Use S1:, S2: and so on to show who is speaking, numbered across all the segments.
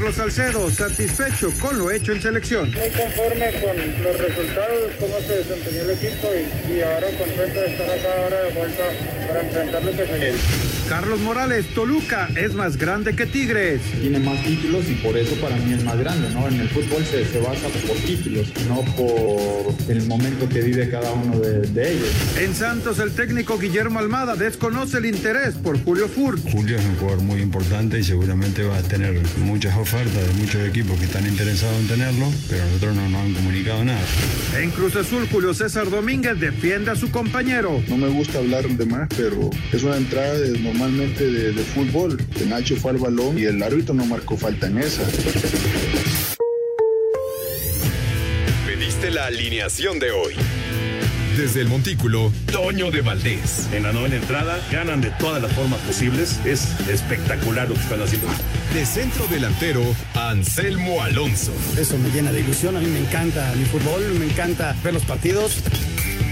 S1: Carlos Salcedo, satisfecho con lo hecho en selección.
S2: Muy conforme con los resultados, cómo se desempeñó el equipo y, ahora contento de estar acá ahora de vuelta para enfrentar lo que se
S1: Carlos Morales, Toluca es más grande que Tigres.
S3: Tiene más títulos y por eso para mí es más grande, ¿no? En el fútbol se, se basa por títulos, no por el momento que vive cada uno de, ellos.
S1: En Santos, el técnico Guillermo Almada desconoce el interés por Julio Furt.
S4: Julio es un jugador muy importante y seguramente va a tener muchas ofertas de muchos equipos que están interesados en tenerlo, pero nosotros no nos han comunicado nada.
S1: En Cruz Azul, Julio César Domínguez defiende a su compañero.
S5: No me gusta hablar de más, pero es una entrada de normalmente de, fútbol. El Nacho fue al balón y el árbitro no marcó falta en esa.
S6: Pediste la alineación de hoy. Desde el Montículo, Toño de Valdés.
S7: En la novena entrada, ganan de todas las formas posibles. Es espectacular lo que están haciendo.
S6: De centro delantero, Anselmo Alonso.
S8: Eso me llena de ilusión. A mí me encanta mi fútbol, me encanta ver los partidos.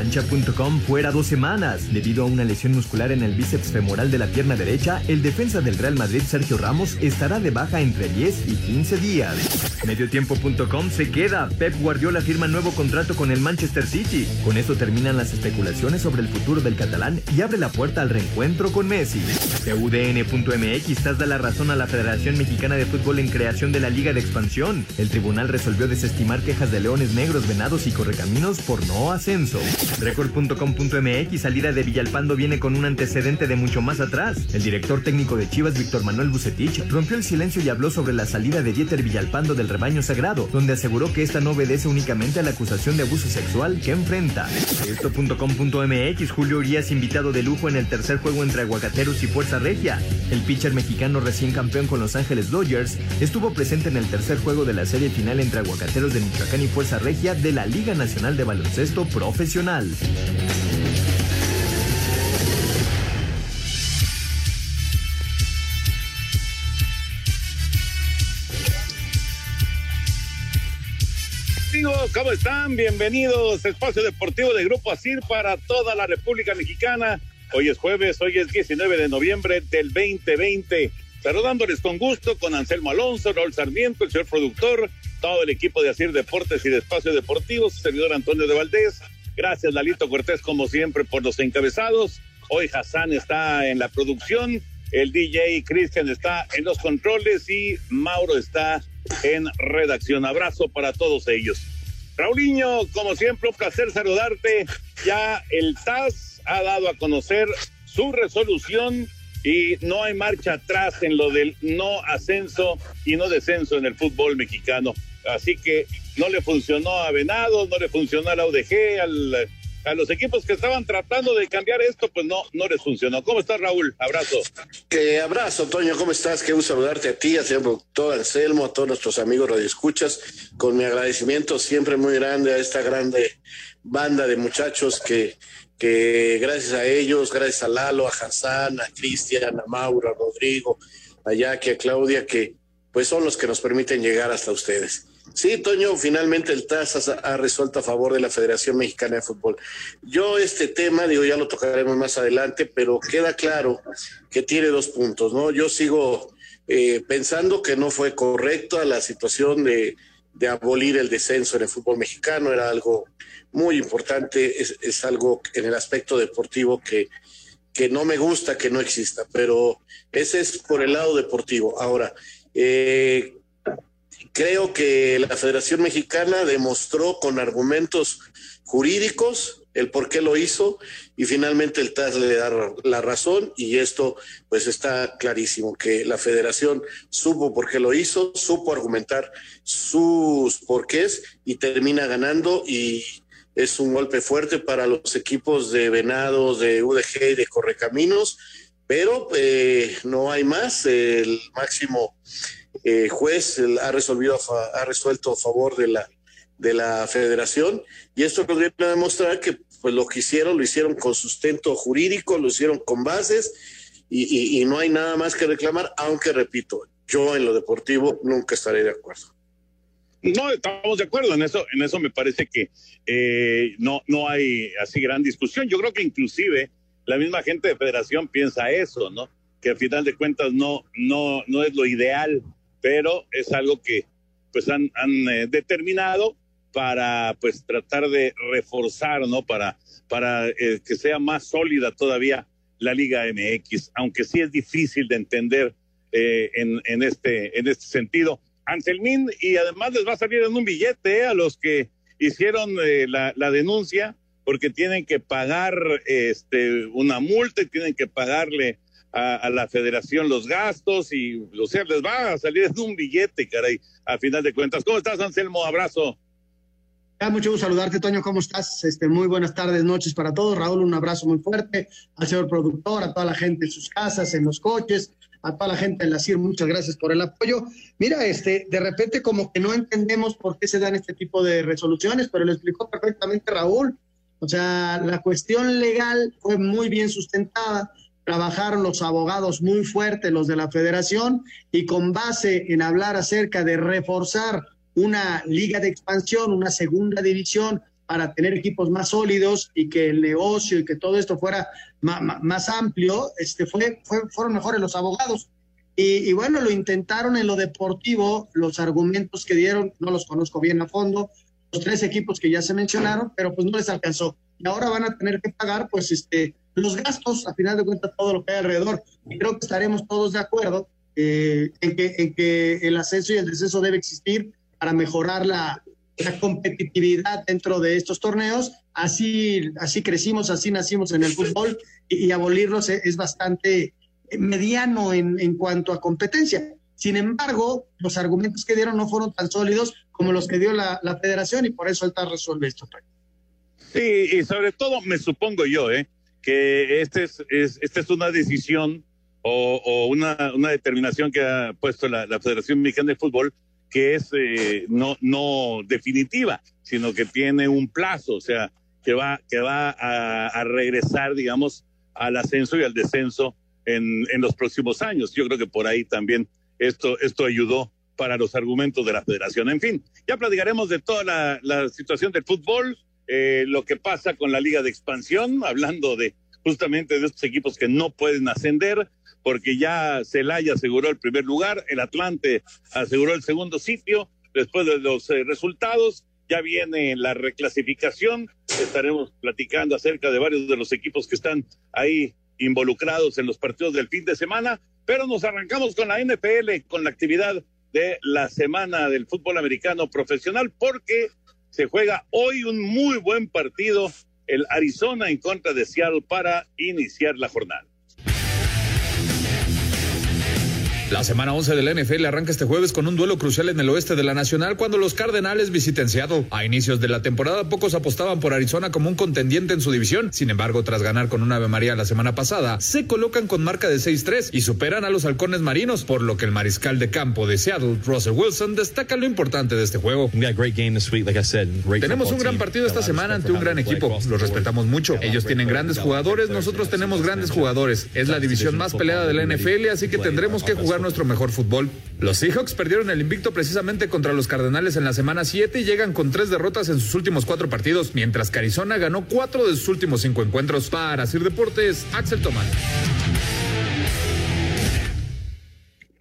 S9: Cancha.com fuera dos semanas. Debido a una lesión muscular en el bíceps femoral de la pierna derecha, el defensa del Real Madrid, Sergio Ramos, estará de baja entre 10 y 15 días. Mediotiempo.com se queda. Pep Guardiola firma nuevo contrato con el Manchester City. Con esto terminan las especulaciones sobre el futuro del catalán y abre la puerta al reencuentro con Messi. CUDN.mx da la razón a la Federación Mexicana de Fútbol en creación de la Liga de Expansión. El tribunal resolvió desestimar quejas de Leones Negros, Venados y Correcaminos por no ascenso. Record.com.mx salida de Villalpando viene con un antecedente de mucho más atrás. El director técnico de Chivas, Víctor Manuel Bucetich, rompió el silencio y habló sobre la salida de Dieter Villalpando del rebaño sagrado, donde aseguró que esta no obedece únicamente a la acusación de abuso sexual que enfrenta. Esto.com.mx Julio Urias invitado de lujo en el tercer juego entre Aguacateros y Fuerza Regia. El pitcher mexicano recién campeón con Los Ángeles Dodgers estuvo presente en el tercer juego de la serie final entre Aguacateros de Michoacán y Fuerza Regia de la Liga Nacional de Baloncesto Profesional.
S10: Amigos, ¿cómo están? Bienvenidos a Espacio Deportivo de Grupo ASIR para toda la República Mexicana. Hoy es jueves, hoy es 19 de noviembre del 2020. Saludándoles con gusto con Anselmo Alonso, Raúl Sarmiento, el señor productor, todo el equipo de ASIR Deportes y de Espacio Deportivo, su servidor Antonio de Valdés. Gracias, Lalito Cortés, como siempre, por los encabezados. Hoy Hassan está en la producción, el DJ Cristian está en los controles y Mauro está en redacción. Abrazo para todos ellos. Raulinho, como siempre, un placer saludarte. Ya el TAS ha dado a conocer su resolución y no hay marcha atrás en lo del no ascenso y no descenso en el fútbol mexicano. Así que no le funcionó a Venado, no le funcionó a la UDG, al, a los equipos que estaban tratando de cambiar esto, pues no, no les funcionó. ¿Cómo estás, Raúl? Abrazo.
S11: Que abrazo, Toño, ¿cómo estás? Qué gusto saludarte a ti, a señor productor Anselmo, a todos nuestros amigos radioescuchas, con mi agradecimiento siempre muy grande a esta grande banda de muchachos que, que gracias a ellos, gracias a Lalo, a Hassan, a Cristian, a Mauro, a Rodrigo, a Jackie, a Claudia, que pues son los que nos permiten llegar hasta ustedes. Sí, Toño, finalmente el TAS ha resuelto a favor de la Federación Mexicana de Fútbol. Yo este tema, digo, ya lo tocaremos más adelante, pero queda claro que tiene dos puntos, ¿no? Yo sigo eh, pensando que no fue correcta la situación de, abolir el descenso en el fútbol mexicano, era algo muy importante, es, algo en el aspecto deportivo que, que no me gusta que no exista, pero ese es por el lado deportivo. Ahora, eh, creo que la Federación Mexicana demostró con argumentos jurídicos el por qué lo hizo y finalmente el TAS le da la razón y esto pues está clarísimo que la federación supo por qué lo hizo, supo argumentar sus porqués y termina ganando y es un golpe fuerte para los equipos de Venados, de UDG y de Correcaminos, pero eh, no hay más, el máximo eh, juez ha, resolvido, ha resuelto a favor de la, de la federación y esto podría demostrar que pues lo que hicieron, lo hicieron con sustento jurídico, lo hicieron con bases y, no hay nada más que reclamar, aunque repito, yo en lo deportivo nunca estaré de acuerdo.
S10: No, estamos de acuerdo en eso, en eso me parece que eh, no, no hay así gran discusión. Yo creo que inclusive la misma gente de federación piensa eso, ¿no? Que al final de cuentas no, no, no es lo ideal, pero es algo que pues han, han eh, determinado para pues tratar de reforzar, ¿no? Para, para eh, que sea más sólida todavía la Liga MX, aunque sí es difícil de entender eh, en, en, este, en este sentido. Anselmín, y además les va a salir en un billete a los que hicieron la, la, denuncia, porque tienen que pagar este, una multa y tienen que pagarle a, la federación los gastos y, o sea, les va a salir en un billete, caray, a final de cuentas. ¿Cómo estás, Anselmo? Abrazo.
S12: Ya, mucho gusto saludarte, Toño. ¿Cómo estás? Este, muy buenas tardes, noches para todos. Raúl, un abrazo muy fuerte al señor productor, a toda la gente en sus casas, en los coches, a toda la gente en la CIR. Muchas gracias por el apoyo. Mira, este, de repente como que no entendemos por qué se dan este tipo de resoluciones, pero lo explicó perfectamente Raúl. O sea, la cuestión legal fue muy bien sustentada trabajaron los abogados muy fuertes, los de la federación, y con base en hablar acerca de reforzar una liga de expansión, una segunda división para tener equipos más sólidos y que el negocio y que todo esto fuera más, amplio, este fue, fueron mejores los abogados. Y, y, bueno, lo intentaron en lo deportivo, los argumentos que dieron, no los conozco bien a fondo, los tres equipos que ya se mencionaron, pero pues no les alcanzó. Y ahora van a tener que pagar, pues, este, los gastos, a final de cuentas, todo lo que hay alrededor. Y creo que estaremos todos de acuerdo eh, en, que, el ascenso y el descenso debe existir para mejorar la, competitividad dentro de estos torneos. Así, así crecimos, así nacimos en el fútbol y, abolirlos es, bastante mediano en, en cuanto a competencia. Sin embargo, los argumentos que dieron no fueron tan sólidos como los que dio la, la federación y por eso el TAR resuelve esto.
S10: Sí, y sobre todo me supongo yo, ¿eh? Que este es, esta es una decisión o, una, una, determinación que ha puesto la, Federación Mexicana de Fútbol que es eh, no, no definitiva, sino que tiene un plazo, o sea, que va, que va a, regresar, digamos, al ascenso y al descenso en, en, los próximos años. Yo creo que por ahí también esto, esto ayudó para los argumentos de la federación. En fin, ya platicaremos de toda la, la situación del fútbol, eh, lo que pasa con la liga de expansión, hablando de justamente de estos equipos que no pueden ascender, porque ya Celaya aseguró el primer lugar, el Atlante aseguró el segundo sitio, después de los eh, resultados, ya viene la reclasificación, estaremos platicando acerca de varios de los equipos que están ahí involucrados en los partidos del fin de semana, pero nos arrancamos con la NFL, con la actividad de la semana del fútbol americano profesional, porque se juega hoy un muy buen partido, el Arizona en contra de Seattle para iniciar la jornada.
S13: La semana 11 de la NFL arranca este jueves con un duelo crucial en el oeste de la Nacional cuando los Cardenales visiten Seattle. A inicios de la temporada pocos apostaban por Arizona como un contendiente en su división. Sin embargo, tras ganar con una Ave María la semana pasada, se colocan con marca de 6-3 y superan a los halcones marinos, por lo que el mariscal de campo de Seattle, Russell Wilson, destaca lo importante de este juego. Tenemos un gran partido esta semana ante un gran equipo. Los respetamos mucho. Ellos tienen grandes jugadores, nosotros tenemos grandes jugadores. Es la división más peleada de la NFL, así que tendremos que jugar nuestro mejor fútbol. Los Seahawks perdieron el invicto precisamente contra los Cardenales en la semana 7 y llegan con tres derrotas en sus últimos cuatro partidos, mientras que Arizona ganó cuatro de sus últimos cinco encuentros. Para Sir Deportes, Axel Tomás.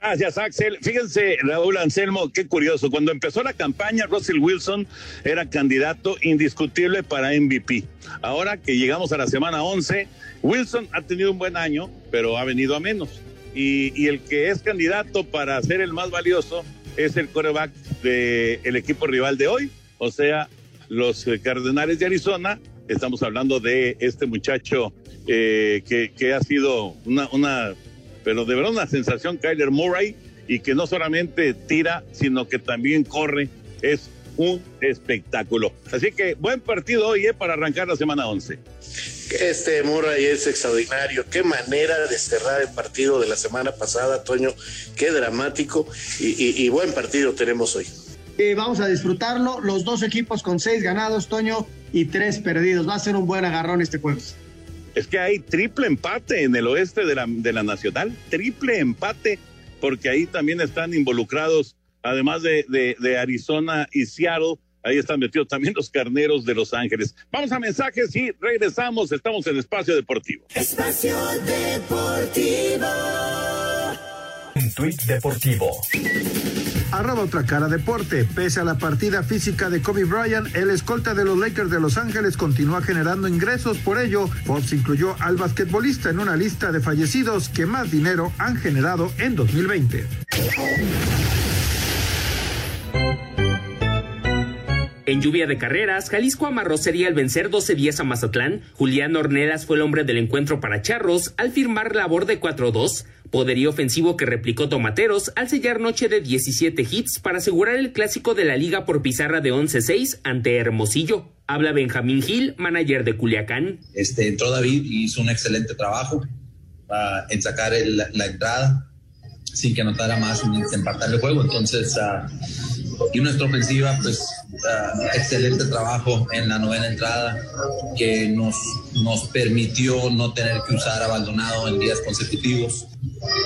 S10: Gracias, Axel. Fíjense, Raúl Anselmo, qué curioso. Cuando empezó la campaña, Russell Wilson era candidato indiscutible para MVP. Ahora que llegamos a la semana 11, Wilson ha tenido un buen año, pero ha venido a menos y, el que es candidato para ser el más valioso es el coreback del equipo rival de hoy, o sea, los Cardenales de Arizona. Estamos hablando de este muchacho eh, que, que, ha sido una, una, pero de verdad una sensación, Kyler Murray, y que no solamente tira, sino que también corre. Es un espectáculo. Así que buen partido hoy eh, para arrancar la semana 11.
S11: Este Murray es extraordinario. Qué manera de cerrar el partido de la semana pasada, Toño. Qué dramático y, buen partido tenemos hoy.
S12: Eh, vamos a disfrutarlo. Los dos equipos con seis ganados, Toño, y tres perdidos. Va a ser un buen agarrón este jueves.
S10: Es que hay triple empate en el oeste de la, de la Nacional, triple empate, porque ahí también están involucrados, además de, de, de Arizona y Seattle, ahí están metidos también los carneros de Los Ángeles. Vamos a mensajes y regresamos, estamos en Espacio Deportivo.
S14: Espacio Deportivo.
S9: Un tuit deportivo.
S1: Arroba otra cara deporte. Pese a la partida física de Kobe Bryant, el escolta de los Lakers de Los Ángeles continúa generando ingresos. Por ello, Forbes incluyó al basquetbolista en una lista de fallecidos que más dinero han generado en 2020.
S15: En lluvia de carreras, Jalisco amarró sería al vencer 12 días a Mazatlán. Julián Ornelas fue el hombre del encuentro para Charros al firmar labor de 4-2. Poderío ofensivo que replicó Tomateros al sellar noche de 17 hits para asegurar el clásico de la liga por pizarra de 11-6 ante Hermosillo. Habla Benjamín Gil, manager de Culiacán.
S16: Este, entró David y hizo un excelente trabajo uh, en sacar el, la entrada sin que anotara más en empatar el juego. Entonces, uh, y nuestra ofensiva, pues uh, excelente trabajo en la novena entrada que nos, nos permitió no tener que usar a Baldonado en días consecutivos.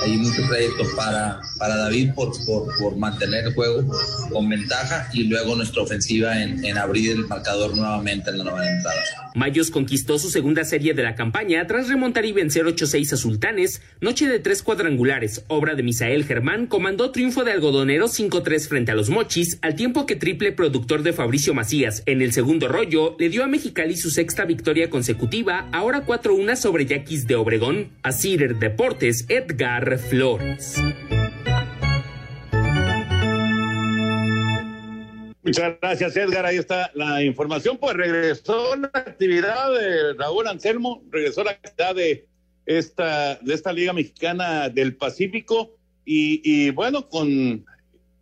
S16: Hay mucho crédito para, para David por, por, por, mantener el juego con ventaja y luego nuestra ofensiva en, en abrir el marcador nuevamente en la novena entrada.
S15: Mayos conquistó su segunda serie de la campaña tras remontar y vencer 8-6 a Sultanes, noche de tres cuadrangulares, obra de Misael Germán, comandó triunfo de Algodonero 5-3 frente a los Mochis, al tiempo que triple productor de Fabricio Macías en el segundo rollo le dio a Mexicali su sexta victoria consecutiva, ahora 4-1 sobre Yaquis de Obregón. A Cider Deportes, Edgar Flores.
S10: Muchas gracias, Edgar. Ahí está la información. Pues regresó la actividad de Raúl Anselmo, regresó la actividad de esta, de esta Liga Mexicana del Pacífico. Y, y bueno, con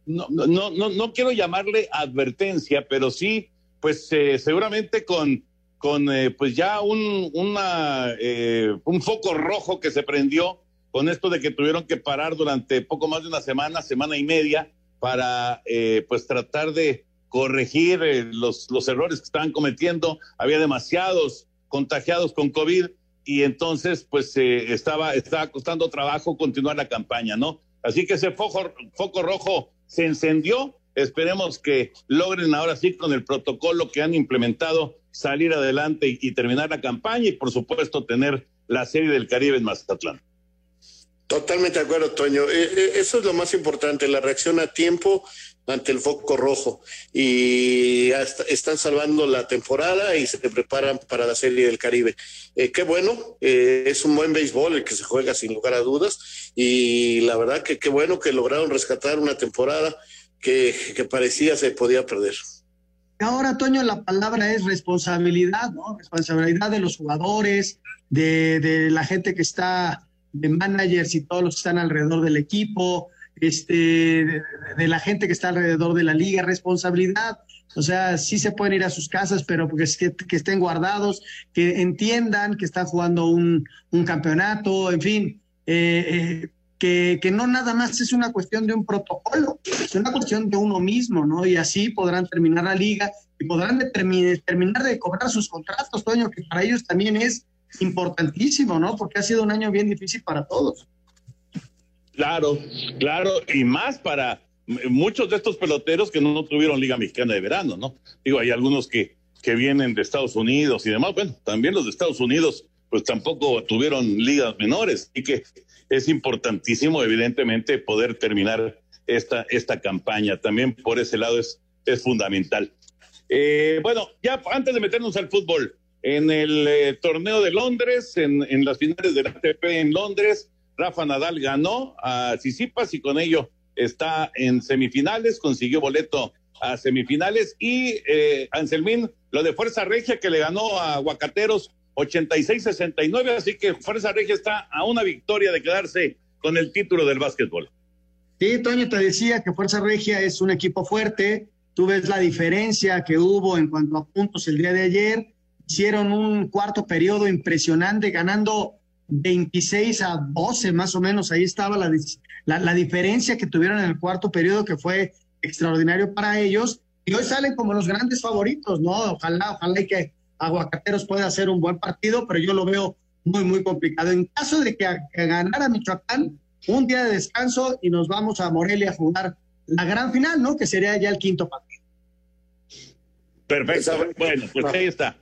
S10: no, no, no, no quiero llamarle advertencia, pero sí, pues eh, seguramente con, con eh, pues ya un, una, eh, un foco rojo que se prendió con esto de que tuvieron que parar durante poco más de una semana, semana y media, para pues tratar de corregir los, los errores que estaban cometiendo. Había demasiados contagiados con COVID y entonces pues estaba, estaba costando trabajo continuar la campaña, ¿no? Así que ese foco, foco rojo se encendió. Esperemos que logren ahora sí con el protocolo que han implementado salir adelante y, y terminar la campaña y por supuesto tener la serie del Caribe en Mazatlán.
S11: Totalmente de acuerdo, Toño. Eso es lo más importante, la reacción a tiempo ante el foco rojo. Y hasta están salvando la temporada y se preparan para la Serie del Caribe. Eh, qué bueno, eh, es un buen béisbol el que se juega sin lugar a dudas. Y la verdad que qué bueno que lograron rescatar una temporada que, parecía se podía perder.
S12: Ahora, Toño, la palabra es responsabilidad, ¿no? Responsabilidad de los jugadores, de la gente que está de managers y todos los que están alrededor del equipo, este, de, de, la gente que está alrededor de la liga, responsabilidad. O sea, sí se pueden ir a sus casas, pero porque que, que estén guardados, que entiendan que están jugando un, un campeonato, en fin, eh, eh, que, que, no nada más es una cuestión de un protocolo, es una cuestión de uno mismo, ¿no? Y así podrán terminar la liga y podrán determinar, terminar de cobrar sus contratos, Toño, que para ellos también es importantísimo, ¿no? Porque ha sido un año bien difícil para todos.
S10: Claro, claro, y más para muchos de estos peloteros que no tuvieron Liga Mexicana de Verano, ¿no? Digo, hay algunos que, que vienen de Estados Unidos y demás, bueno, también los de Estados Unidos pues tampoco tuvieron ligas menores y que es importantísimo evidentemente poder terminar esta, esta campaña. También por ese lado es, es fundamental. Eh, bueno, ya antes de meternos al fútbol, en el eh, torneo de Londres, en, las finales del ATP en Londres, Rafa Nadal ganó a Sisipas y con ello está en semifinales, consiguió boleto a semifinales. Y eh, Anselmín, lo de Fuerza Regia que le ganó a Huacateros 86-69, así que Fuerza Regia está a una victoria de quedarse con el título del básquetbol.
S12: Sí, Toño, te decía que Fuerza Regia es un equipo fuerte, tú ves la diferencia que hubo en cuanto a puntos el día de ayer, hicieron un cuarto periodo impresionante, ganando 26 a 12 más o menos, ahí estaba la, la, diferencia que tuvieron en el cuarto periodo, que fue extraordinario para ellos y hoy salen como los grandes favoritos, ¿no? Ojalá, ojalá y que Aguacateros pueda hacer un buen partido, pero yo lo veo muy, muy complicado. En caso de que, ganara Michoacán, un día de descanso y nos vamos a Morelia a jugar la gran final, ¿no? Que sería ya el quinto partido.
S10: Perfecto. Bueno, pues ahí está.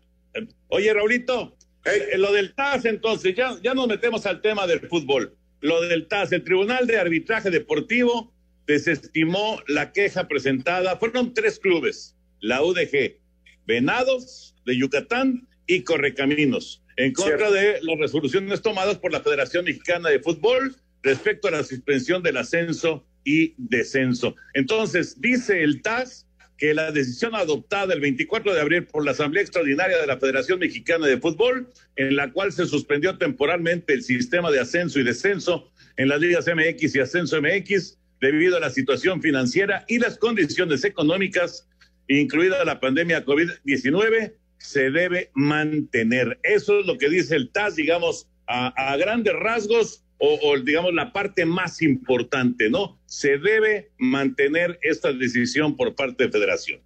S10: Oye, Raulito, eh, lo del TAS, entonces, ya, ya nos metemos al tema del fútbol. Lo del TAS, el Tribunal de Arbitraje Deportivo desestimó la queja presentada. Fueron tres clubes, la UDG, Venados de Yucatán y Correcaminos, en contra de las resoluciones tomadas por la Federación Mexicana de Fútbol respecto a la suspensión del ascenso y descenso. Entonces, dice el TAS que la decisión adoptada el 24 de abril por la Asamblea Extraordinaria de la Federación Mexicana de Fútbol, en la cual se suspendió temporalmente el sistema de ascenso y descenso en las ligas MX y ascenso MX, debido a la situación financiera y las condiciones económicas, incluida la pandemia COVID-19, se debe mantener. Eso es lo que dice el TAS, digamos, a, grandes rasgos o, digamos la parte más importante, ¿no? Se debe mantener esta decisión por parte de Federación.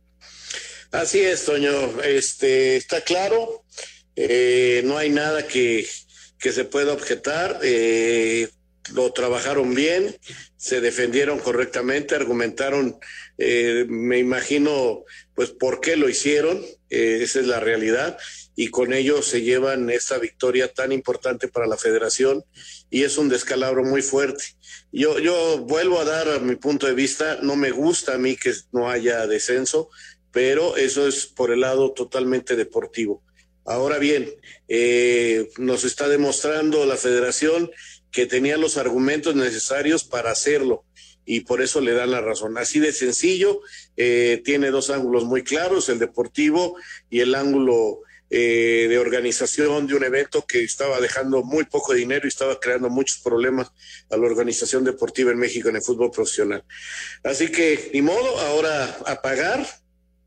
S11: Así es, Toño. Este está claro. Eh, no hay nada que, que se pueda objetar. Eh, lo trabajaron bien, se defendieron correctamente, argumentaron, eh, me imagino, pues por qué lo hicieron, eh, esa es la realidad, y con ello se llevan esta victoria tan importante para la federación y es un descalabro muy fuerte. Yo, yo vuelvo a dar mi punto de vista, no me gusta a mí que no haya descenso, pero eso es por el lado totalmente deportivo. Ahora bien, eh, nos está demostrando la federación que tenía los argumentos necesarios para hacerlo y por eso le dan la razón. Así de sencillo, eh, tiene dos ángulos muy claros, el deportivo y el ángulo eh, de organización de un evento que estaba dejando muy poco dinero y estaba creando muchos problemas a la organización deportiva en México en el fútbol profesional. Así que, ni modo, ahora a pagar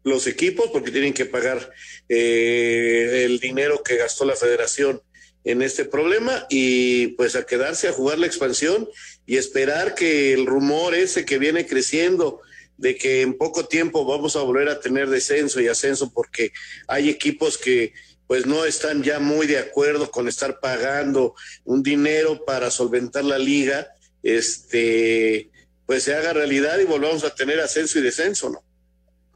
S11: los equipos porque tienen que pagar eh, el dinero que gastó la federación en este problema y pues a quedarse a jugar la expansión y esperar que el rumor ese que viene creciendo de que en poco tiempo vamos a volver a tener descenso y ascenso porque hay equipos que pues no están ya muy de acuerdo con estar pagando un dinero para solventar la liga, este pues se haga realidad y volvamos a tener ascenso y descenso, ¿no?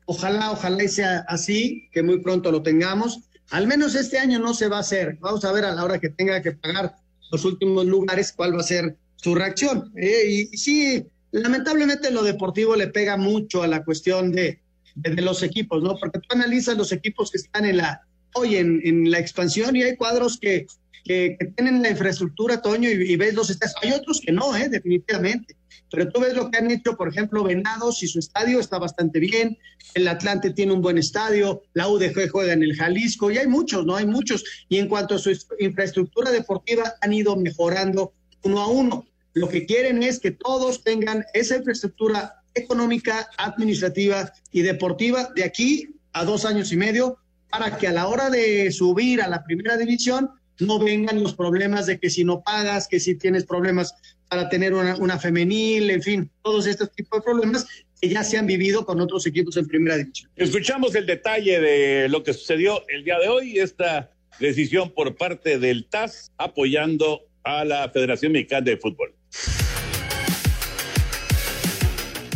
S12: Ojalá, ojalá sea así, que muy pronto lo tengamos al menos este año no se va a hacer. Vamos a ver a la hora que tenga que pagar los últimos lugares cuál va a ser su reacción. Eh, y, sí, lamentablemente lo deportivo le pega mucho a la cuestión de, de, los equipos, ¿no? Porque tú analizas los equipos que están en la hoy en, la expansión y hay cuadros que, que, tienen la infraestructura, Toño, y, y ves los estadios. Hay otros que no, ¿eh? definitivamente. Pero tú ves lo que han hecho, por ejemplo, Venados y su estadio está bastante bien, el Atlante tiene un buen estadio, la UDG juega en el Jalisco y hay muchos, ¿no? Hay muchos. Y en cuanto a su infraestructura deportiva, han ido mejorando uno a uno. Lo que quieren es que todos tengan esa infraestructura económica, administrativa y deportiva de aquí a dos años y medio para que a la hora de subir a la primera división no vengan los problemas de que si no pagas, que si tienes problemas para tener una, femenil, en fin, todos estos tipos de problemas que ya se han vivido con otros equipos en primera división.
S10: Escuchamos el detalle de lo que sucedió el día de hoy, esta decisión por parte del TAS apoyando a la Federación Mexicana de Fútbol.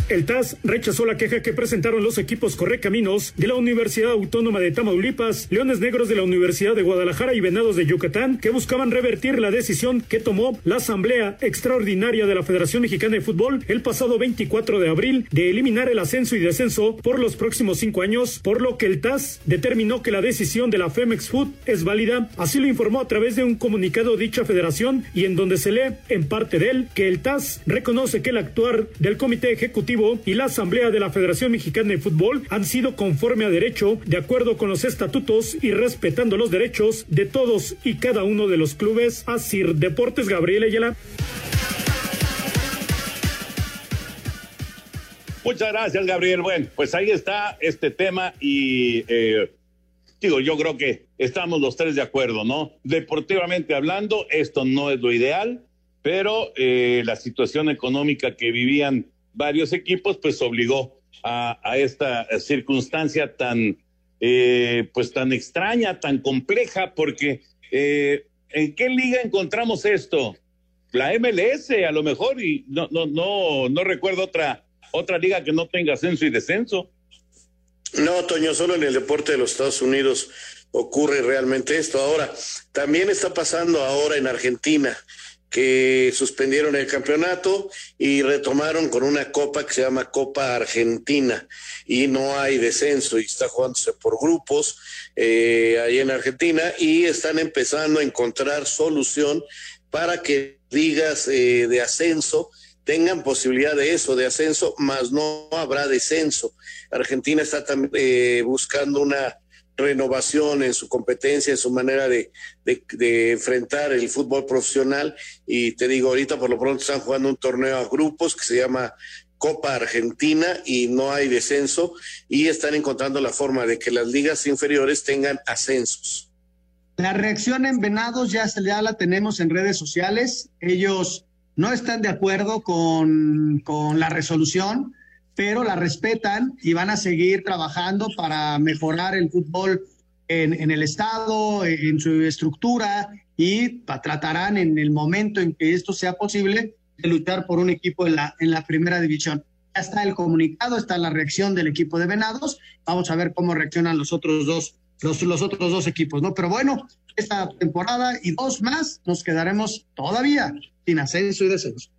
S17: El TAS rechazó la queja que presentaron los equipos Correcaminos de la Universidad Autónoma de Tamaulipas, Leones Negros de la Universidad de Guadalajara y Venados de Yucatán, que buscaban revertir la decisión que tomó la Asamblea Extraordinaria de la Federación Mexicana de Fútbol el pasado 24 de abril de eliminar el ascenso y descenso por los próximos cinco años, por lo que el TAS determinó que la decisión de la Femex Food es válida. Así lo informó a través de un comunicado dicha federación y en donde se lee en parte de él que el TAS reconoce que el actuar del Comité Ejecutivo y la Asamblea de la Federación Mexicana de Fútbol han sido conforme a derecho, de acuerdo con los estatutos y respetando los derechos de todos y cada uno de los clubes. Así, Deportes Gabriel Ayala.
S10: Muchas gracias, Gabriel. Bueno, pues ahí está este tema y eh, digo, yo creo que estamos los tres de acuerdo, ¿no? Deportivamente hablando, esto no es lo ideal, pero eh, la situación económica que vivían varios equipos, pues obligó a, esta circunstancia tan, eh, pues tan extraña, tan compleja, porque eh, ¿en qué liga encontramos esto? La MLS, a lo mejor, y no, no, no, no recuerdo otra, otra liga que no tenga ascenso y descenso.
S11: No, Toño, solo en el deporte de los Estados Unidos ocurre realmente esto. Ahora, también está pasando ahora en Argentina que suspendieron el campeonato y retomaron con una copa que se llama Copa Argentina y no hay descenso y está jugándose por grupos eh, ahí en Argentina y están empezando a encontrar solución para que ligas eh, de ascenso tengan posibilidad de eso, de ascenso, más no habrá descenso. Argentina está también eh, buscando una renovación en su competencia, en su manera de, de, enfrentar el fútbol profesional. Y te digo, ahorita por lo pronto están jugando un torneo a grupos que se llama Copa Argentina y no hay descenso y están encontrando la forma de que las ligas inferiores tengan ascensos.
S12: La reacción en Venados ya, ya la tenemos en redes sociales. Ellos no están de acuerdo con, con la resolución pero la respetan y van a seguir trabajando para mejorar el fútbol en, el Estado, en su estructura y tratarán en el momento en que esto sea posible de luchar por un equipo en la, en la primera división. Ya está el comunicado, está la reacción del equipo de Venados. Vamos a ver cómo reaccionan los otros dos, los, los otros dos equipos, ¿no? Pero bueno, esta temporada y dos más nos quedaremos todavía sin ascenso y descenso.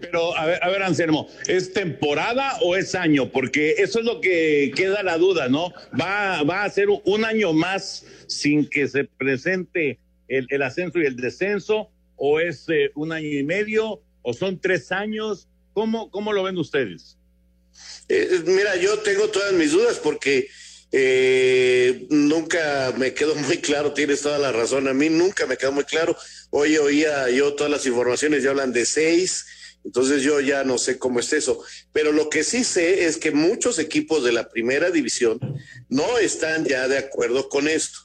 S10: Pero, a ver, a ver, Anselmo, ¿es temporada o es año? Porque eso es lo que queda la duda, ¿no? ¿Va, va a ser un año más sin que se presente el, ascenso y el descenso? ¿O es eh, un año y medio? ¿O son tres años? ¿Cómo, cómo lo ven ustedes?
S11: Eh, mira, yo tengo todas mis dudas porque eh, nunca me quedó muy claro, tienes toda la razón, a mí nunca me quedó muy claro. Hoy oía yo todas las informaciones, ya hablan de seis, entonces yo ya no sé cómo es eso. Pero lo que sí sé es que muchos equipos de la primera división no están ya de acuerdo con esto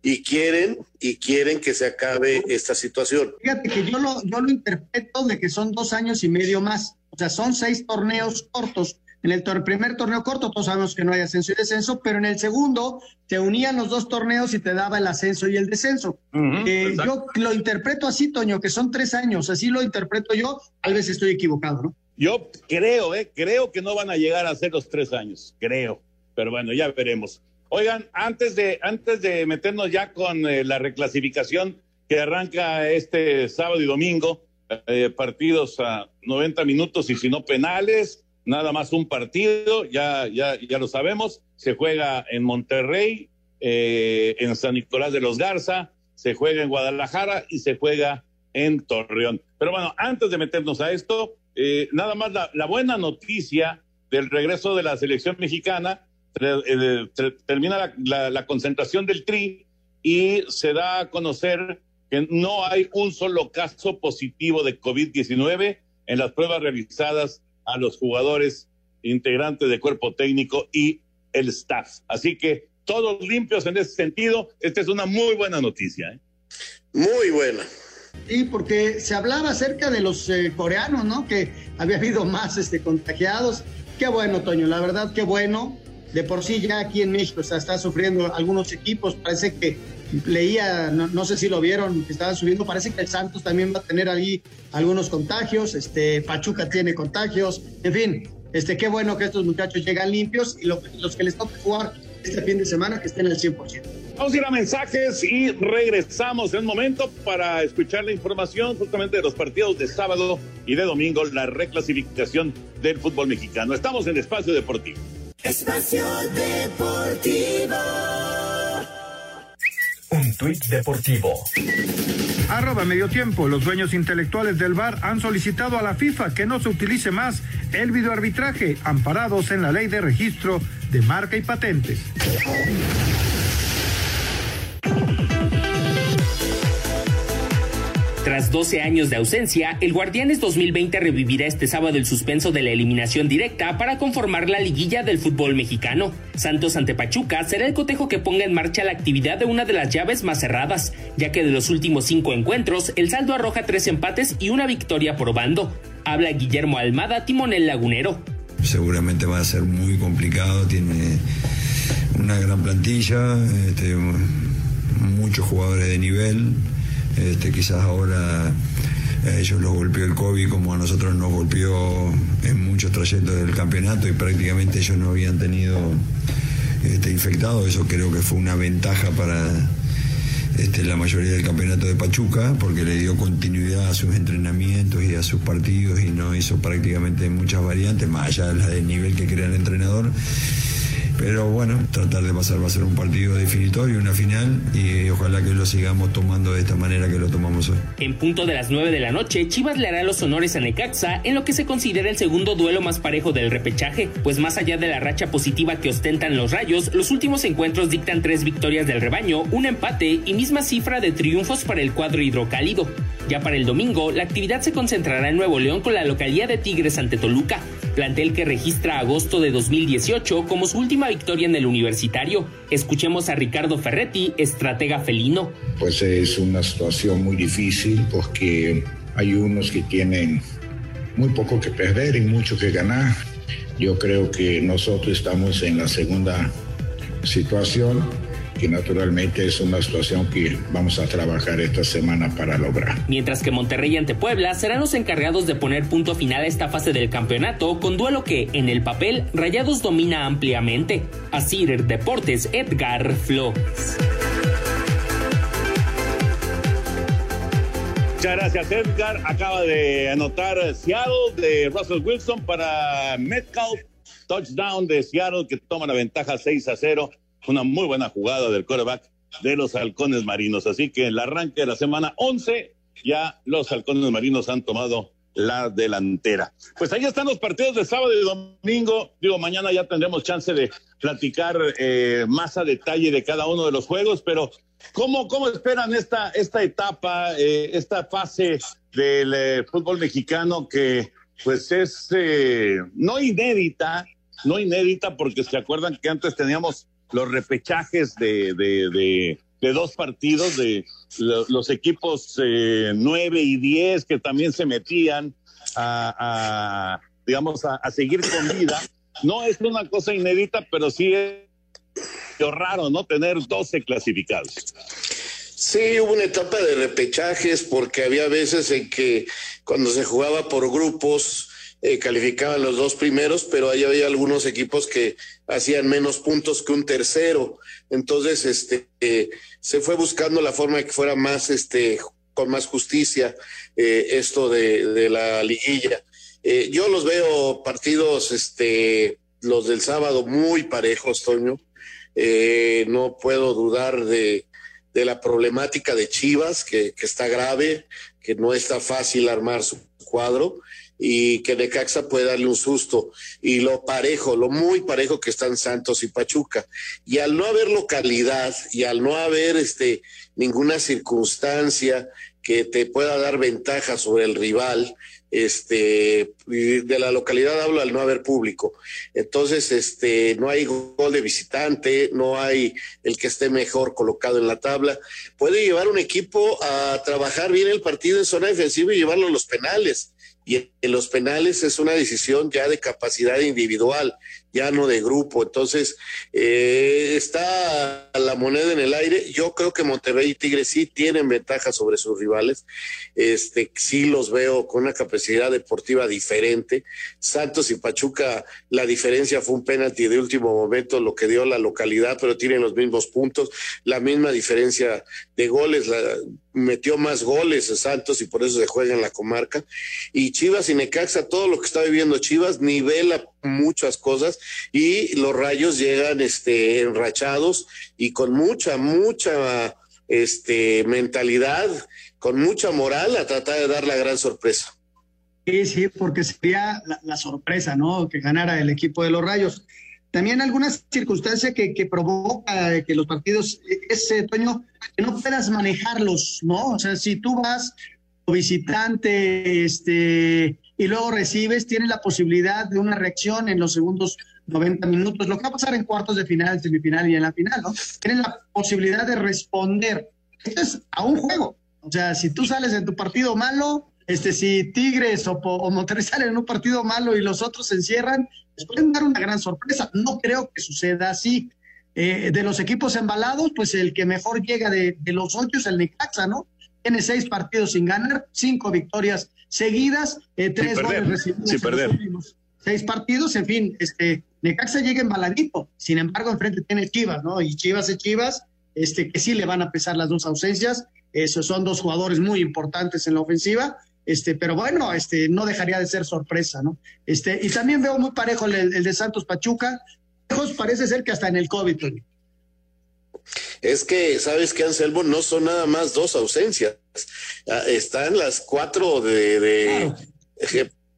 S11: y quieren y quieren que se acabe esta situación.
S12: Fíjate que yo lo, yo lo interpreto de que son dos años y medio más. O sea, son seis torneos cortos en el primer torneo corto todos sabemos que no hay ascenso y descenso, pero en el segundo te unían los dos torneos y te daba el ascenso y el descenso. Eh, yo lo interpreto así, Toño, que son tres años, así lo interpreto yo, tal vez estoy equivocado, ¿no?
S10: Yo creo, eh, creo que no van a llegar a ser los tres años, creo, pero bueno, ya veremos. Oigan, antes de, antes de meternos ya con eh, la reclasificación que arranca este sábado y domingo, eh, partidos a 90 minutos y si no penales, nada más un partido, ya, ya, ya lo sabemos, se juega en Monterrey, eh, en San Nicolás de los Garza, se juega en Guadalajara y se juega en Torreón. Pero bueno, antes de meternos a esto, eh, nada más la, buena noticia del regreso de la selección mexicana, eh, termina la, concentración del TRI y se da a conocer que no hay un solo caso positivo de COVID-19 en las pruebas realizadas a los jugadores integrantes de cuerpo técnico y el staff. Así que todos limpios en ese sentido. Esta es una muy buena noticia. ¿eh?
S11: Muy buena.
S12: Sí, porque se hablaba acerca de los eh, coreanos, ¿no? Que había habido más este, contagiados. Qué bueno, Toño, la verdad, qué bueno. De por sí ya aquí en México está, está sufriendo algunos equipos. Parece que leía, no, sé si lo vieron, que estaban subiendo, parece que el Santos también va a tener ahí algunos contagios, este, Pachuca tiene contagios, en fin, este, qué bueno que estos muchachos llegan limpios y los que les toca jugar este fin de semana que estén al 100%.
S10: Vamos a ir a mensajes y regresamos en un momento para escuchar la información justamente de los partidos de sábado y de domingo, la reclasificación del fútbol mexicano. Estamos en Espacio Deportivo.
S14: Espacio Deportivo.
S9: Un tuit deportivo.
S1: Arroba medio tiempo. Los dueños intelectuales del VAR han solicitado a la FIFA que no se utilice más el videoarbitraje, amparados en la ley de registro de marca y patentes.
S15: Tras 12 años de ausencia, el Guardianes 2020 revivirá este sábado el suspenso de la eliminación directa para conformar la liguilla del fútbol mexicano. Santos ante Pachuca será el cotejo que ponga en marcha la actividad de una de las llaves más cerradas, ya que de los últimos cinco encuentros, el saldo arroja tres empates y una victoria por bando. Habla Guillermo Almada, timonel lagunero.
S4: seguramente va a ser muy complicado, tiene una gran plantilla, este, muchos jugadores de nivel, este, quizás ahora a ellos los golpeó el COVID como a nosotros nos golpeó en muchos trayectos del campeonato y prácticamente ellos no habían tenido este, infectado, eso creo que fue una ventaja para este, la mayoría del campeonato de Pachuca, porque le dio continuidad a sus entrenamientos y a sus partidos y no hizo prácticamente muchas variantes, más allá de la del nivel que crea el entrenador. Pero bueno, tratar de pasar va a ser un partido definitorio, una final, y ojalá que lo sigamos tomando de esta manera que lo tomamos hoy.
S15: En punto de las 9 de la noche, Chivas le hará los honores a Necaxa en lo que se considera el segundo duelo más parejo del repechaje, pues más allá de la racha positiva que ostentan los rayos, los últimos encuentros dictan tres victorias del rebaño, un empate y misma cifra de triunfos para el cuadro hidrocálido. Ya para el domingo, la actividad se concentrará en Nuevo León con la localidad de Tigres ante Toluca, plantel que registra agosto de 2018 como su última victoria en el universitario. Escuchemos a Ricardo Ferretti, estratega felino.
S18: Pues es una situación muy difícil porque hay unos que tienen muy poco que perder y mucho que ganar. Yo creo que nosotros estamos en la segunda situación que naturalmente es una situación que vamos a trabajar esta semana para lograr.
S15: Mientras que Monterrey ante Puebla serán los encargados de poner punto final a esta fase del campeonato con duelo que, en el papel, Rayados domina ampliamente. Así Deportes Edgar Flores.
S10: Muchas gracias, Edgar. Acaba de anotar Seattle de Russell Wilson para Metcalf. Touchdown de Seattle que toma la ventaja 6 a 0 una muy buena jugada del quarterback de los halcones marinos. Así que en el arranque de la semana 11 ya los halcones marinos han tomado la delantera. Pues ahí están los partidos de sábado y domingo. Digo, mañana ya tendremos chance de platicar eh, más a detalle de cada uno de los juegos, pero ¿cómo, cómo esperan esta, esta etapa, eh, esta fase del eh, fútbol mexicano que pues es no inédita, no inédita porque se acuerdan que antes teníamos los repechajes de, de, de, dos partidos, de los equipos eh, nueve y diez que también se metían a, digamos, a, seguir con vida. No es una cosa inédita, pero sí es raro, ¿no? Tener 12 clasificados.
S11: Sí, hubo una etapa de repechajes porque había veces en que cuando se jugaba por grupos, eh, calificaban los dos primeros, pero ahí había algunos equipos que hacían menos puntos que un tercero. Entonces, este, eh, se fue buscando la forma de que fuera más, este, con más justicia eh, esto de, la liguilla. yo los veo partidos, este, los del sábado muy parejos, Toño. no puedo dudar de, de la problemática de Chivas, que, que está grave, que no está fácil armar su cuadro y que Necaxa puede darle un susto. Y lo parejo, lo muy parejo que están Santos y Pachuca. Y al no haber localidad y al no haber este, ninguna circunstancia que te pueda dar ventaja sobre el rival, este, de la localidad hablo al no haber público. Entonces, este, no hay gol de visitante, no hay el que esté mejor colocado en la tabla. Puede llevar un equipo a trabajar bien el partido en zona defensiva y llevarlo a los penales y en los penales es una decisión ya de capacidad individual, ya no de grupo. Entonces, eh, está la moneda en el aire. Yo creo que Monterrey y Tigres sí tienen ventaja sobre sus rivales. Este, sí los veo con una capacidad deportiva diferente. Santos y Pachuca, la diferencia fue un penalti de último momento, lo que dio la localidad, pero tienen los mismos puntos, la misma diferencia de goles. La, metió más goles a Santos y por eso se juega en la comarca. Y Chivas y Necaxa, todo lo que está viviendo Chivas nivela muchas cosas y los rayos llegan este enrachados y con mucha, mucha este mentalidad, con mucha moral a tratar de dar la gran sorpresa.
S12: Sí, sí, porque sería la, sorpresa, ¿no? Que ganara el equipo de los rayos. También algunas circunstancias que, que provoca que los partidos, ese Toño, que no puedas manejarlos, ¿no? O sea, si tú vas visitante, este, y luego recibes, tienes la posibilidad de una reacción en los segundos 90 minutos, lo que va a pasar en cuartos de final, semifinal y en la final, ¿no? Tienes la posibilidad de responder. Esto es a un juego. O sea, si tú sales en tu partido malo, este, si Tigres o, o Monterrey salen en un partido malo y los otros se encierran, les pueden dar una gran sorpresa. No creo que suceda así. Eh, de los equipos embalados, pues el que mejor llega de, de los ocho es el Necaxa, ¿no? Tiene seis partidos sin ganar, cinco victorias seguidas, eh, tres goles recibidos
S10: sin perder.
S12: últimos seis partidos, en fin, este, Necaxa llega embaladito, sin embargo, enfrente tiene Chivas, ¿no? Y Chivas y Chivas, este, que sí le van a pesar las dos ausencias, esos son dos jugadores muy importantes en la ofensiva, este, pero bueno, este, no dejaría de ser sorpresa, ¿no? Este, y también veo muy parejo el, el de Santos Pachuca, parece ser que hasta en el COVID.
S11: Es que, ¿sabes qué, Anselmo? No son nada más dos ausencias. Ah, Están las cuatro de... de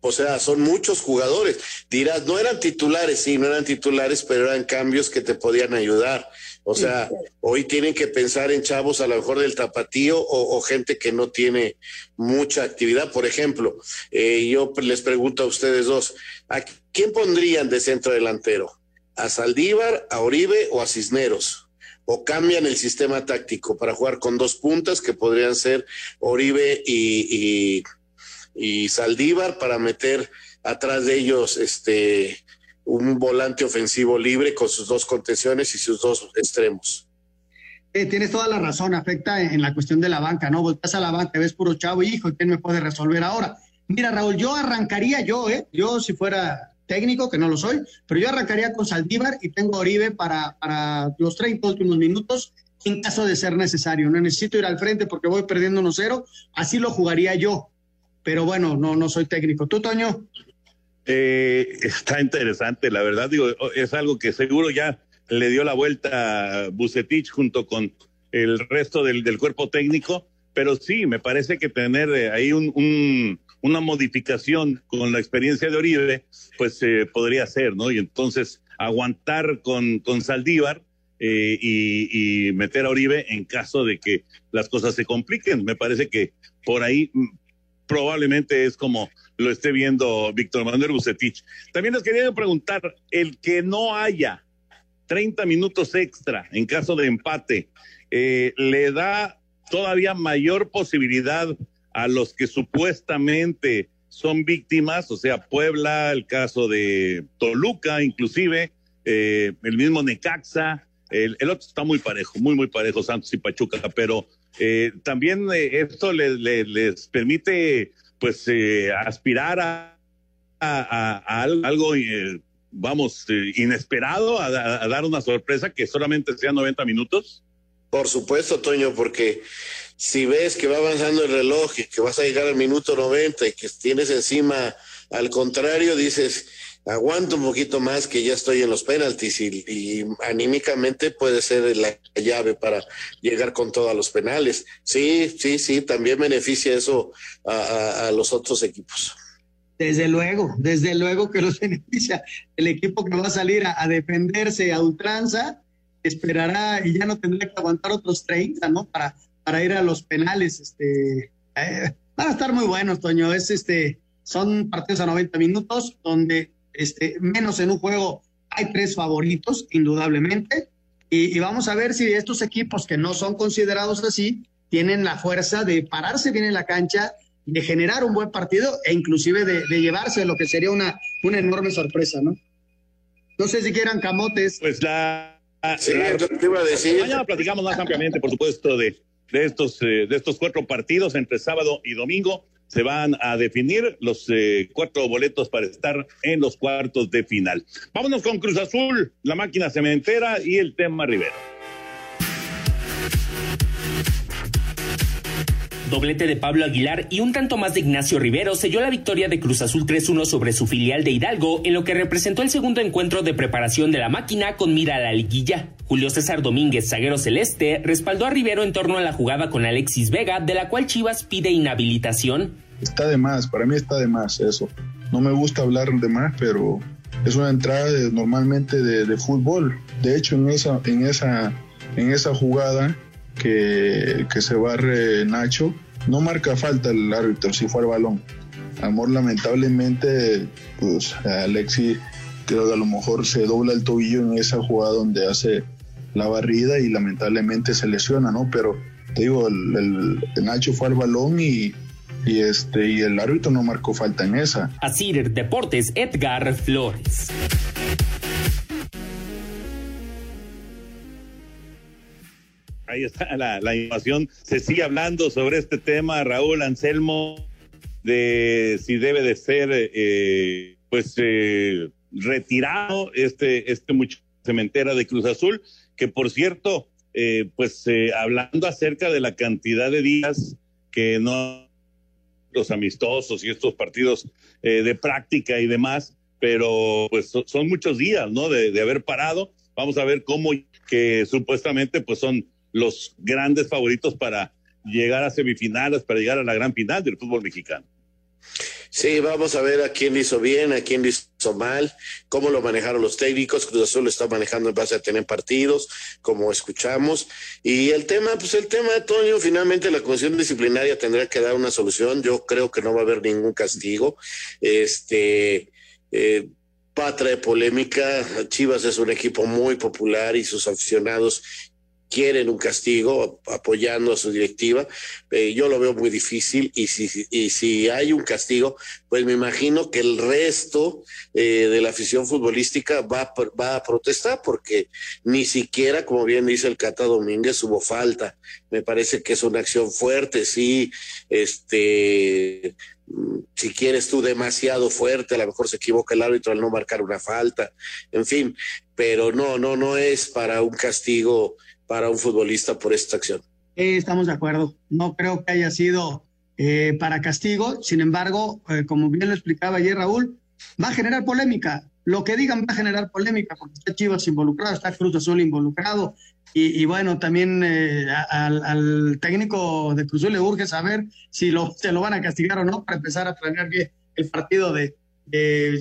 S11: o sea, son muchos jugadores. Dirás, no eran titulares, sí, no eran titulares, pero eran cambios que te podían ayudar. O sea, hoy tienen que pensar en chavos a lo mejor del tapatío o, o gente que no tiene mucha actividad. Por ejemplo, eh, yo les pregunto a ustedes dos, ¿a quién pondrían de centro delantero? ¿A Saldívar, a Oribe o a Cisneros? ¿O cambian el sistema táctico para jugar con dos puntas que podrían ser Oribe y, y, y Saldívar para meter atrás de ellos este un volante ofensivo libre con sus dos contenciones y sus dos extremos.
S12: Eh, tienes toda la razón, afecta en, la cuestión de la banca, ¿no? Volteas a la banca, ves puro chavo, hijo, ¿quién me puede resolver ahora? Mira, Raúl, yo arrancaría yo, ¿eh? Yo si fuera técnico, que no lo soy, pero yo arrancaría con Saldívar y tengo Oribe para, para los 30 últimos minutos en caso de ser necesario. No necesito ir al frente porque voy perdiendo 1-0, así lo jugaría yo. Pero bueno, no, no soy técnico. ¿Tú, Toño?
S10: Eh, está interesante, la verdad, digo, es algo que seguro ya le dio la vuelta a Bucetich junto con el resto del, cuerpo técnico, pero sí, me parece que tener eh, ahí un, un, una modificación con la experiencia de Oribe, pues eh, podría ser, ¿no? Y entonces aguantar con, con Saldívar eh, y, y meter a Oribe en caso de que las cosas se compliquen. Me parece que por ahí mm, probablemente es como lo esté viendo Víctor Manuel Bucetich. También les quería preguntar, el que no haya 30 minutos extra en caso de empate, eh, ¿le da todavía mayor posibilidad a los que supuestamente son víctimas? O sea, Puebla, el caso de Toluca, inclusive, eh, el mismo Necaxa, el, otro está muy parejo, muy, muy parejo, Santos y Pachuca, pero eh, también eh, esto le, le, les permite pues eh, aspirar a, a, a, algo, eh, vamos, eh, inesperado, a, a, dar una sorpresa que solamente sean 90 minutos?
S11: Por supuesto, Toño, porque si ves que va avanzando el reloj y que vas a llegar al minuto 90 y que tienes encima al contrario, dices, aguanto un poquito más que ya estoy en los penaltis y, anímicamente puede ser la llave para llegar con todo a los penales. Sí, sí, sí, también beneficia eso a, los otros equipos.
S12: Desde luego, desde luego que los beneficia. El equipo que va a salir a, a, defenderse a ultranza esperará y ya no tendrá que aguantar otros 30, ¿no? Para, para ir a los penales. Este, eh, van a estar muy buenos, Toño. Es este, son partidos a 90 minutos donde este, menos en un juego hay tres favoritos, indudablemente. Y, y, vamos a ver si estos equipos que no son considerados así tienen la fuerza de pararse bien en la cancha, de generar un buen partido e inclusive de, de llevarse lo que sería una, una enorme sorpresa, ¿no? No sé si quieran camotes.
S10: Pues la.
S11: Sí, la, te iba a decir.
S10: Mañana platicamos más ampliamente, por supuesto, de, de, estos, eh, de estos cuatro partidos entre sábado y domingo se van a definir los eh, cuatro boletos para estar en los cuartos de final. Vámonos con Cruz Azul, la máquina cementera y el tema Rivero.
S15: Doblete de Pablo Aguilar y un tanto más de Ignacio Rivero selló la victoria de Cruz Azul 3-1 sobre su filial de Hidalgo en lo que representó el segundo encuentro de preparación de la máquina con mira a la liguilla. Julio César Domínguez, zaguero celeste, respaldó a Rivero en torno a la jugada con Alexis Vega, de la cual Chivas pide inhabilitación.
S5: Está de más, para mí está de más eso. No me gusta hablar de más, pero es una entrada normalmente de, de, fútbol. De hecho, en esa, en esa, en esa jugada que, que se barre Nacho, no marca falta el árbitro si fue el balón. Amor, lamentablemente, pues Alexis creo que a lo mejor se dobla el tobillo en esa jugada donde hace la barrida y lamentablemente se lesiona, ¿no? Pero te digo, el, el Nacho fue al balón y, y este y el árbitro no marcó falta en esa.
S15: Así Deportes Edgar Flores.
S10: Ahí está la, la información. Se sigue hablando sobre este tema, Raúl Anselmo, de si debe de ser, eh, pues, eh, retirado este, este muchacho cementera de Cruz Azul, que por cierto, eh, pues, hablando acerca de la cantidad de días que no los amistosos y estos partidos de práctica y demás, pero pues son muchos días, ¿no? De, de haber parado. Vamos a ver cómo que supuestamente pues son los grandes favoritos para llegar a semifinales, para llegar a la gran final del fútbol mexicano.
S11: Sí, vamos a ver a quién le hizo bien, a quién le hizo mal, cómo lo manejaron los técnicos. Cruz Azul lo está manejando en base a tener partidos, como escuchamos. Y el tema, pues el tema de Toño, finalmente la comisión disciplinaria tendrá que dar una solución. Yo creo que no va a haber ningún castigo. Este. Eh, va a traer polémica. Chivas es un equipo muy popular y sus aficionados quieren un castigo apoyando a su directiva. Eh, yo lo veo muy difícil y si, y si hay un castigo, pues me imagino que el resto eh, de la afición futbolística va, va a protestar porque ni siquiera, como bien dice el Cata Domínguez, hubo falta. Me parece que es una acción fuerte, sí, este si quieres tú demasiado fuerte, a lo mejor se equivoca el árbitro al no marcar una falta, en fin, pero no, no, no es para un castigo para un futbolista por esta acción.
S12: estamos de acuerdo. No creo que haya sido eh, para castigo. Sin embargo, eh, como bien lo explicaba ayer Raúl, va a generar polémica. Lo que digan va a generar polémica porque está Chivas involucrado, está Cruz Azul involucrado. Y, bueno, también eh, al, técnico de Cruz Azul le urge saber si lo, se lo van a castigar o no para empezar a planear bien el partido de,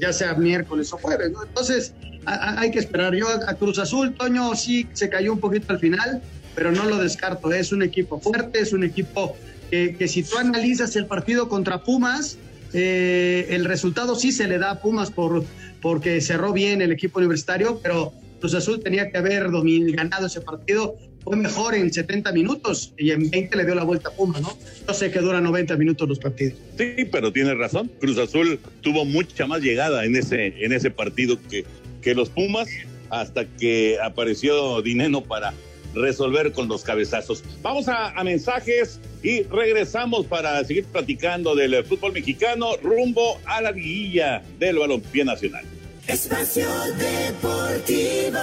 S12: ya sea miércoles o jueves. Entonces, hay que esperar. Yo a Cruz Azul, Toño sí se cayó un poquito al final, pero no lo descarto. Es un equipo fuerte, es un equipo que, si tú analizas el partido contra Pumas, eh, el resultado sí se le da a Pumas por, porque cerró bien el equipo universitario, pero Cruz Azul tenía que haber ganado ese partido. Fue mejor en 70 minutos y en 20 le dio la vuelta a Pumas, ¿no? Yo sé que duran 90 minutos los partidos.
S10: Sí, pero tiene razón. Cruz Azul tuvo mucha más llegada en ese, en ese partido que, que los Pumas hasta que apareció Dineno para resolver con los cabezazos. Vamos a, mensajes y regresamos para seguir platicando del fútbol mexicano rumbo a la liguilla del balompié nacional.
S14: Espacio Deportivo.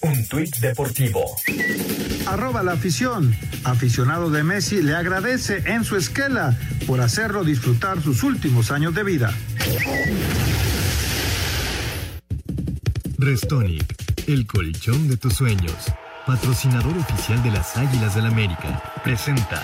S9: Un tuit deportivo.
S1: Arroba la afición. Aficionado de Messi le agradece en su esquela por hacerlo disfrutar sus últimos años de vida.
S9: Restonic, el colchón de tus sueños, patrocinador oficial de las Águilas del América, presenta.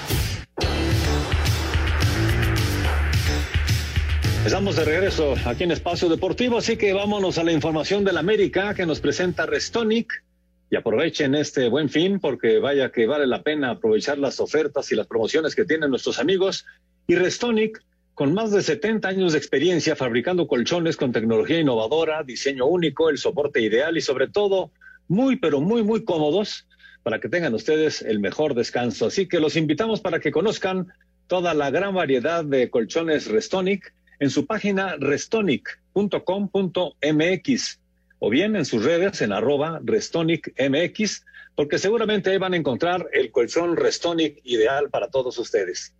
S19: Estamos de regreso aquí en Espacio Deportivo, así que vámonos a la información del América que nos presenta Restonic. Y aprovechen este buen fin porque vaya que vale la pena aprovechar las ofertas y las promociones que tienen nuestros amigos. Y Restonic con más de 70 años de experiencia fabricando colchones con tecnología innovadora, diseño único, el soporte ideal y sobre todo muy, pero muy, muy cómodos para que tengan ustedes el mejor descanso. Así que los invitamos para que conozcan toda la gran variedad de colchones Restonic en su página restonic.com.mx o bien en sus redes en arroba restonicmx, porque seguramente ahí van a encontrar el colchón Restonic ideal para todos ustedes.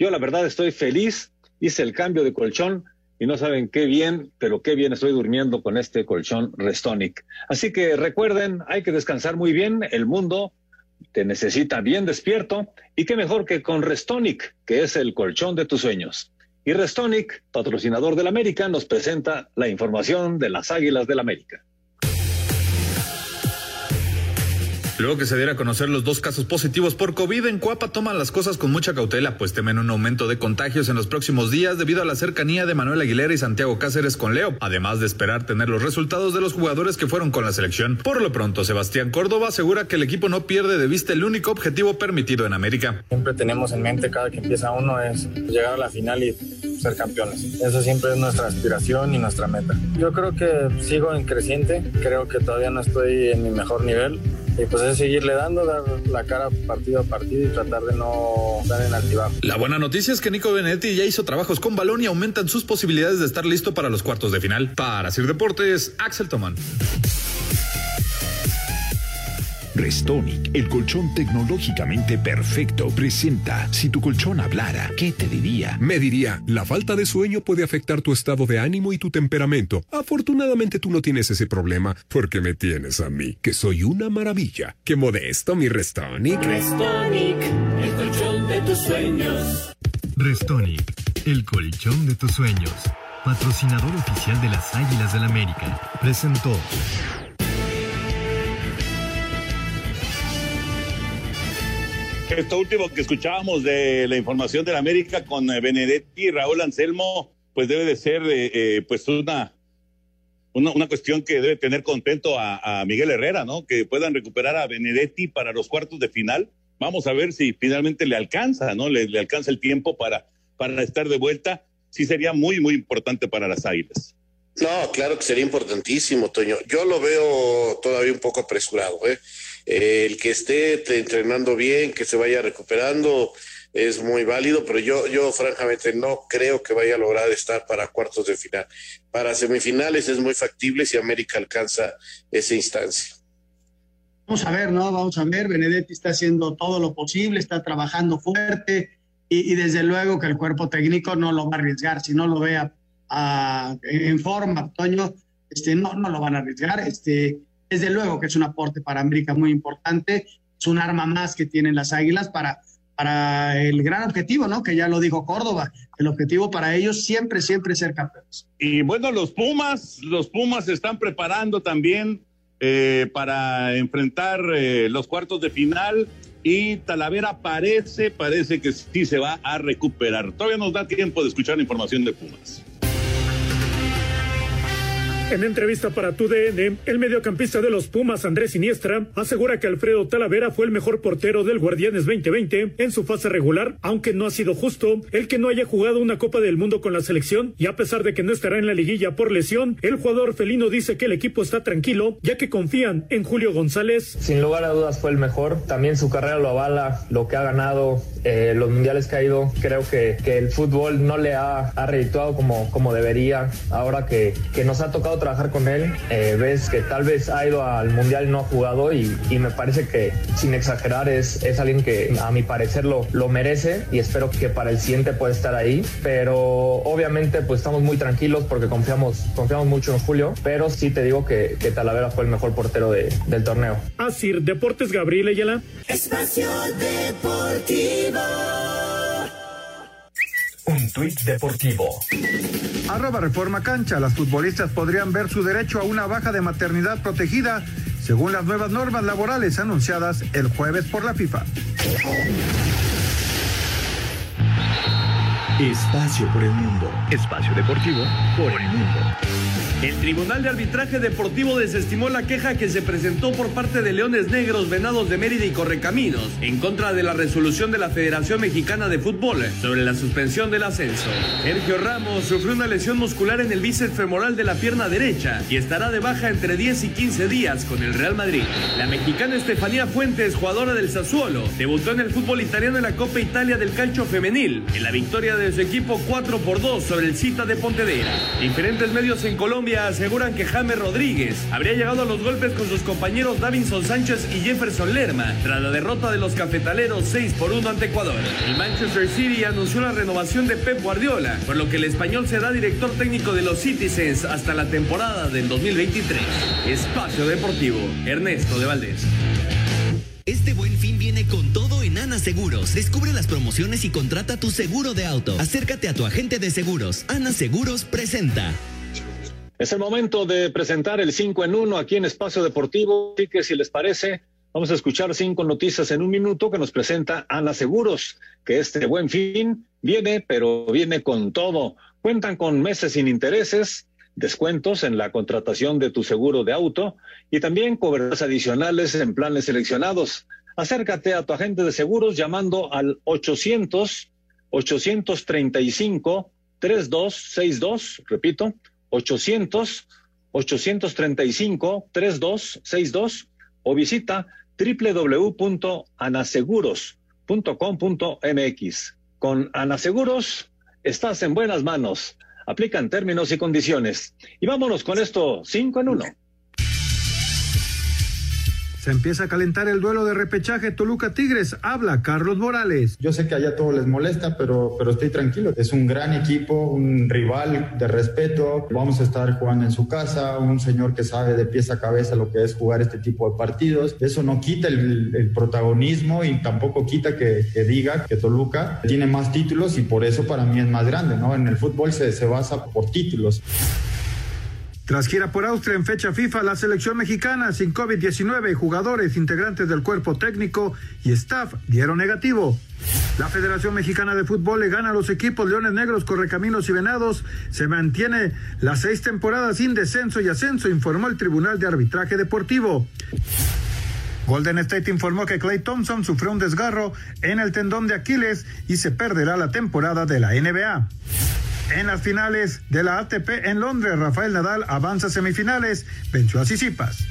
S19: Yo la verdad estoy feliz hice el cambio de colchón y no saben qué bien, pero qué bien estoy durmiendo con este colchón Restonic. Así que recuerden, hay que descansar muy bien, el mundo te necesita bien despierto y qué mejor que con Restonic, que es el colchón de tus sueños. Y Restonic, patrocinador del América, nos presenta la información de las Águilas del América.
S13: Luego que se diera a conocer los dos casos positivos por COVID en Cuapa, toman las cosas con mucha cautela, pues temen un aumento de contagios en los próximos días debido a la cercanía de Manuel Aguilera y Santiago Cáceres con Leo, además de esperar tener los resultados de los jugadores que fueron con la selección. Por lo pronto, Sebastián Córdoba asegura que el equipo no pierde de vista el único objetivo permitido en América.
S20: Siempre tenemos en mente cada que empieza uno es llegar a la final y ser campeones. Eso siempre es nuestra aspiración y nuestra meta. Yo creo que sigo en creciente, creo que todavía no estoy en mi mejor nivel Y pues es seguirle dando, dar la cara partido a partido y tratar de no estar en altibajo.
S13: La buena noticia es que Nico Benedetti ya hizo trabajos con balón y aumentan sus posibilidades de estar listo para los cuartos de final. Para Sir Deportes, Axel Tomán.
S21: Restonic, el colchón tecnológicamente perfecto, presenta Si tu colchón hablara, ¿qué te diría?
S22: Me diría, la falta de sueño puede afectar tu estado de ánimo y tu temperamento. Afortunadamente tú no tienes ese problema, porque me tienes a mí, que soy una maravilla. ¡Qué modesto, mi Restonic!
S14: Restonic, el colchón de tus sueños.
S9: Restonic, el colchón de tus sueños. Patrocinador oficial de las Águilas del América. Presentó.
S10: Esto último que escuchábamos de la información de la América con eh, Benedetti y Raúl Anselmo, pues debe de ser eh, eh, pues una, una, cuestión que debe tener contento a, a, Miguel Herrera, ¿no? Que puedan recuperar a Benedetti para los cuartos de final. Vamos a ver si finalmente le alcanza, ¿no? Le, le alcanza el tiempo para, para estar de vuelta. Sí sería muy, muy importante para las Águilas.
S11: No, claro que sería importantísimo, Toño. Yo lo veo todavía un poco apresurado, ¿eh? El que esté entrenando bien, que se vaya recuperando, es muy válido, pero yo, yo francamente no creo que vaya a lograr estar para cuartos de final. Para semifinales es muy factible si América alcanza esa instancia.
S12: Vamos a ver, ¿no? Vamos a ver, Benedetti está haciendo todo lo posible, está trabajando fuerte y, desde luego que el cuerpo técnico no lo va a arriesgar, si no lo vea a, en forma, Toño, este, no, no lo van a arriesgar, este, desde luego que es un aporte para América muy importante, es un arma más que tienen las Águilas para, para el gran objetivo, ¿no? Que ya lo dijo Córdoba, el objetivo para ellos siempre, siempre ser campeones.
S10: Y bueno, los Pumas, los Pumas se están preparando también eh, para enfrentar eh, los cuartos de final y Talavera parece, parece que sí se va a recuperar. Todavía nos da tiempo de escuchar la información de Pumas.
S17: En entrevista para TUDN, el mediocampista de los Pumas, Andrés Siniestra, asegura que Alfredo Talavera fue el mejor portero del Guardianes 2020 en su fase regular, aunque no ha sido justo el que no haya jugado una Copa del Mundo con la selección y a pesar de que no estará en la liguilla por lesión, el jugador felino dice que el equipo está tranquilo ya que confían en Julio González.
S20: Sin lugar a dudas fue el mejor, también su carrera lo avala, lo que ha ganado, eh, los mundiales que ha ido, creo que, que el fútbol no le ha, ha redituado como, como debería, ahora que, que nos ha tocado trabajar con él, eh, ves que tal vez ha ido al mundial y no ha jugado y, y, me parece que sin exagerar es, es alguien que a mi parecer lo, lo merece y espero que para el siguiente pueda estar ahí, pero obviamente pues estamos muy tranquilos porque confiamos, confiamos mucho en Julio, pero sí te digo que, que Talavera fue el mejor portero de, del torneo.
S17: Así, Deportes Gabriel Ayala.
S14: Espacio Deportivo.
S9: Un tuit deportivo.
S1: Arroba Reforma Cancha. Las futbolistas podrían ver su derecho a una baja de maternidad protegida según las nuevas normas laborales anunciadas el jueves por la FIFA.
S9: Espacio por el mundo. Espacio deportivo por el mundo.
S23: El Tribunal de Arbitraje Deportivo desestimó la queja que se presentó por parte de Leones Negros, Venados de Mérida y Correcaminos en contra de la resolución de la Federación Mexicana de Fútbol sobre la suspensión del ascenso. Sergio Ramos sufrió una lesión muscular en el bíceps femoral de la pierna derecha y estará de baja entre 10 y 15 días con el Real Madrid. La mexicana Estefanía Fuentes, jugadora del Sassuolo, debutó en el fútbol italiano en la Copa Italia del Calcio Femenil en la victoria de su equipo 4 por 2 sobre el Cita de Pontedera. Diferentes medios en Colombia aseguran que James Rodríguez habría llegado a los golpes con sus compañeros Davinson Sánchez y Jefferson Lerma tras la derrota de los cafetaleros 6 por 1 ante Ecuador. El Manchester City anunció la renovación de Pep Guardiola, por lo que el español será director técnico de los Citizens hasta la temporada del 2023. Espacio Deportivo, Ernesto de Valdés.
S24: Este buen fin viene con todo en Ana Seguros. Descubre las promociones y contrata tu seguro de auto. Acércate a tu agente de seguros. Ana Seguros presenta.
S19: Es el momento de presentar el 5 en 1 aquí en Espacio Deportivo. Así que si les parece, vamos a escuchar cinco noticias en un minuto que nos presenta Ana Seguros, que este buen fin viene, pero viene con todo. Cuentan con meses sin intereses, descuentos en la contratación de tu seguro de auto y también coberturas adicionales en planes seleccionados. Acércate a tu agente de seguros llamando al 800 835 3262, repito, 800 835 3262 o visita www.anaseguros.com.mx. Con Anaseguros estás en buenas manos. Aplican términos y condiciones. Y vámonos con esto, cinco en uno.
S1: Se empieza a calentar el duelo de repechaje Toluca Tigres. Habla Carlos Morales.
S25: Yo sé que allá todo les molesta, pero, pero estoy tranquilo. Es un gran equipo, un rival de respeto. Vamos a estar jugando en su casa, un señor que sabe de pies a cabeza lo que es jugar este tipo de partidos. Eso no quita el, protagonismo y tampoco quita que, que, diga que Toluca tiene más títulos y por eso para mí es más grande, ¿no? En el fútbol se, se basa por títulos.
S1: Tras gira por Austria en fecha FIFA, la selección mexicana sin COVID-19, jugadores, integrantes del cuerpo técnico y staff dieron negativo. La Federación Mexicana de Fútbol le gana a los equipos Leones Negros, Correcaminos y Venados. Se mantiene las seis temporadas sin descenso y ascenso, informó el Tribunal de Arbitraje Deportivo. Golden State informó que Clay Thompson sufrió un desgarro en el tendón de Aquiles y se perderá la temporada de la NBA. En las finales de la ATP en Londres, Rafael Nadal avanza a semifinales, venció a Sisipas.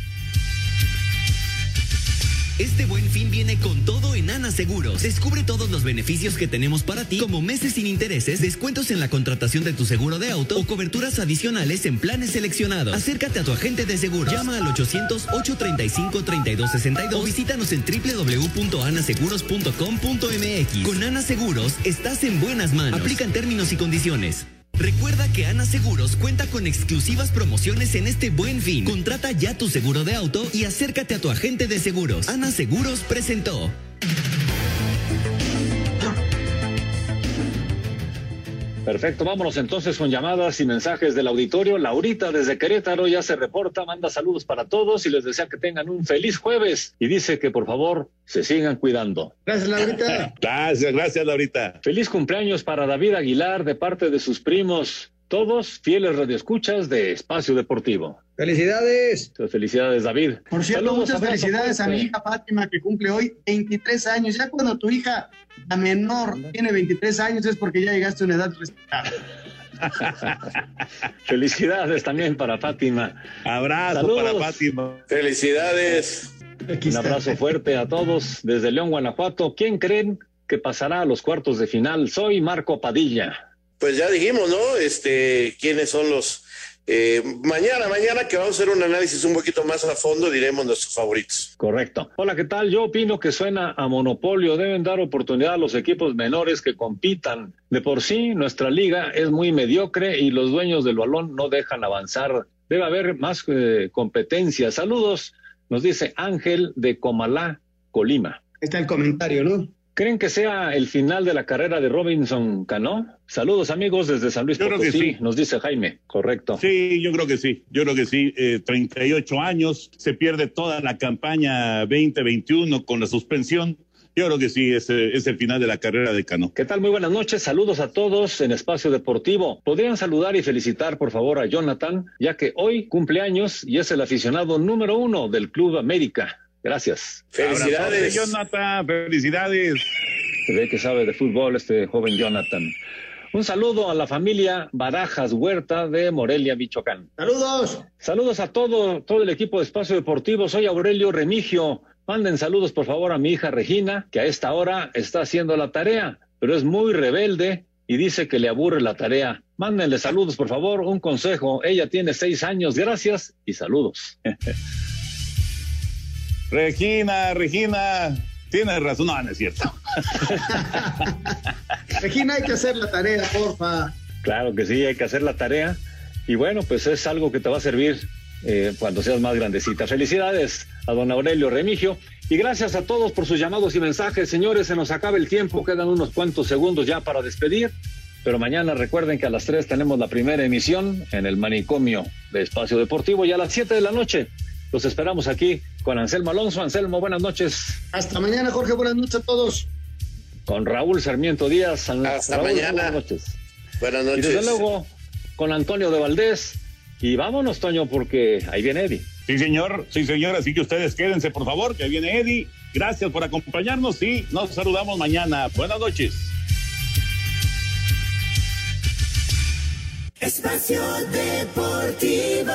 S24: Este buen fin viene con todo en Ana Seguros. Descubre todos los beneficios que tenemos para ti, como meses sin intereses, descuentos en la contratación de tu seguro de auto o coberturas adicionales en planes seleccionados. Acércate a tu agente de seguros. Llama al 800-835-3262 o visítanos en www.anaseguros.com.mx. Con Ana Seguros, estás en buenas manos. Aplican términos y condiciones. Recuerda que Ana Seguros cuenta con exclusivas promociones en este buen fin. Contrata ya tu seguro de auto y acércate a tu agente de seguros. Ana Seguros presentó.
S19: Perfecto, vámonos entonces con llamadas y mensajes del auditorio. Laurita desde Querétaro ya se reporta, manda saludos para todos y les desea que tengan un feliz jueves y dice que por favor se sigan cuidando.
S12: Gracias, Laurita.
S10: gracias, gracias, Laurita.
S19: Feliz cumpleaños para David Aguilar de parte de sus primos, todos fieles radioescuchas de Espacio Deportivo.
S12: Felicidades.
S19: Felicidades, David.
S12: Por cierto, Saludos, muchas felicidades a mi hija Fátima, que cumple hoy 23 años. Ya cuando tu hija, la menor, tiene 23 años es porque ya llegaste a una edad respetable.
S19: felicidades también para Fátima.
S10: Abrazo
S19: Saludos.
S10: para Fátima.
S11: Felicidades.
S19: Un abrazo fuerte a todos desde León, Guanajuato. ¿Quién creen que pasará a los cuartos de final? Soy Marco Padilla.
S11: Pues ya dijimos, ¿no? Este, quiénes son los. Eh, mañana, mañana que vamos a hacer un análisis un poquito más a fondo, diremos nuestros favoritos.
S19: Correcto. Hola, ¿qué tal? Yo opino que suena a monopolio. Deben dar oportunidad a los equipos menores que compitan. De por sí, nuestra liga es muy mediocre y los dueños del balón no dejan avanzar. Debe haber más eh, competencia. Saludos, nos dice Ángel de Comalá, Colima.
S12: Está el comentario, ¿no?
S19: ¿Creen que sea el final de la carrera de Robinson Cano? Saludos amigos desde San Luis
S10: Yo creo
S19: Potosí,
S10: que sí.
S19: nos dice Jaime, correcto.
S10: Sí, yo creo que sí, yo creo que sí. Eh, 38 años, se pierde toda la campaña 2021 con la suspensión. Yo creo que sí, es, es el final de la carrera de Cano.
S19: ¿Qué tal? Muy buenas noches, saludos a todos en Espacio Deportivo. ¿Podrían saludar y felicitar por favor a Jonathan, ya que hoy cumple años y es el aficionado número uno del Club América? Gracias.
S10: Felicidades, Jonathan, felicidades.
S19: Se ve que sabe de fútbol este joven Jonathan. Un saludo a la familia Barajas Huerta de Morelia, Michoacán.
S12: Saludos.
S19: Saludos a todo, todo el equipo de Espacio Deportivo. Soy Aurelio Remigio. Manden saludos, por favor, a mi hija Regina, que a esta hora está haciendo la tarea, pero es muy rebelde y dice que le aburre la tarea. Mándenle saludos, por favor, un consejo. Ella tiene seis años. Gracias y saludos.
S10: Regina, Regina, tienes razón. No, no es cierto.
S12: Regina, hay que hacer la tarea, porfa.
S19: Claro que sí, hay que hacer la tarea. Y bueno, pues es algo que te va a servir eh, cuando seas más grandecita. Felicidades a don Aurelio Remigio. Y gracias a todos por sus llamados y mensajes. Señores, se nos acaba el tiempo. Quedan unos cuantos segundos ya para despedir. Pero mañana recuerden que a las 3 tenemos la primera emisión en el manicomio de Espacio Deportivo y a las 7 de la noche los esperamos aquí con Anselmo Alonso. Anselmo, buenas noches.
S12: Hasta mañana, Jorge. Buenas noches a todos.
S19: Con Raúl Sarmiento Díaz.
S11: Hasta
S19: Raúl,
S11: mañana.
S19: Buenas noches.
S11: Buenas
S19: Y
S11: noches.
S19: desde luego con Antonio de Valdés. Y vámonos, Toño, porque ahí viene Eddie.
S10: Sí, señor, sí, señor. Así que ustedes quédense, por favor, que viene Eddie. Gracias por acompañarnos y nos saludamos mañana. Buenas noches.
S14: Espacio Deportivo.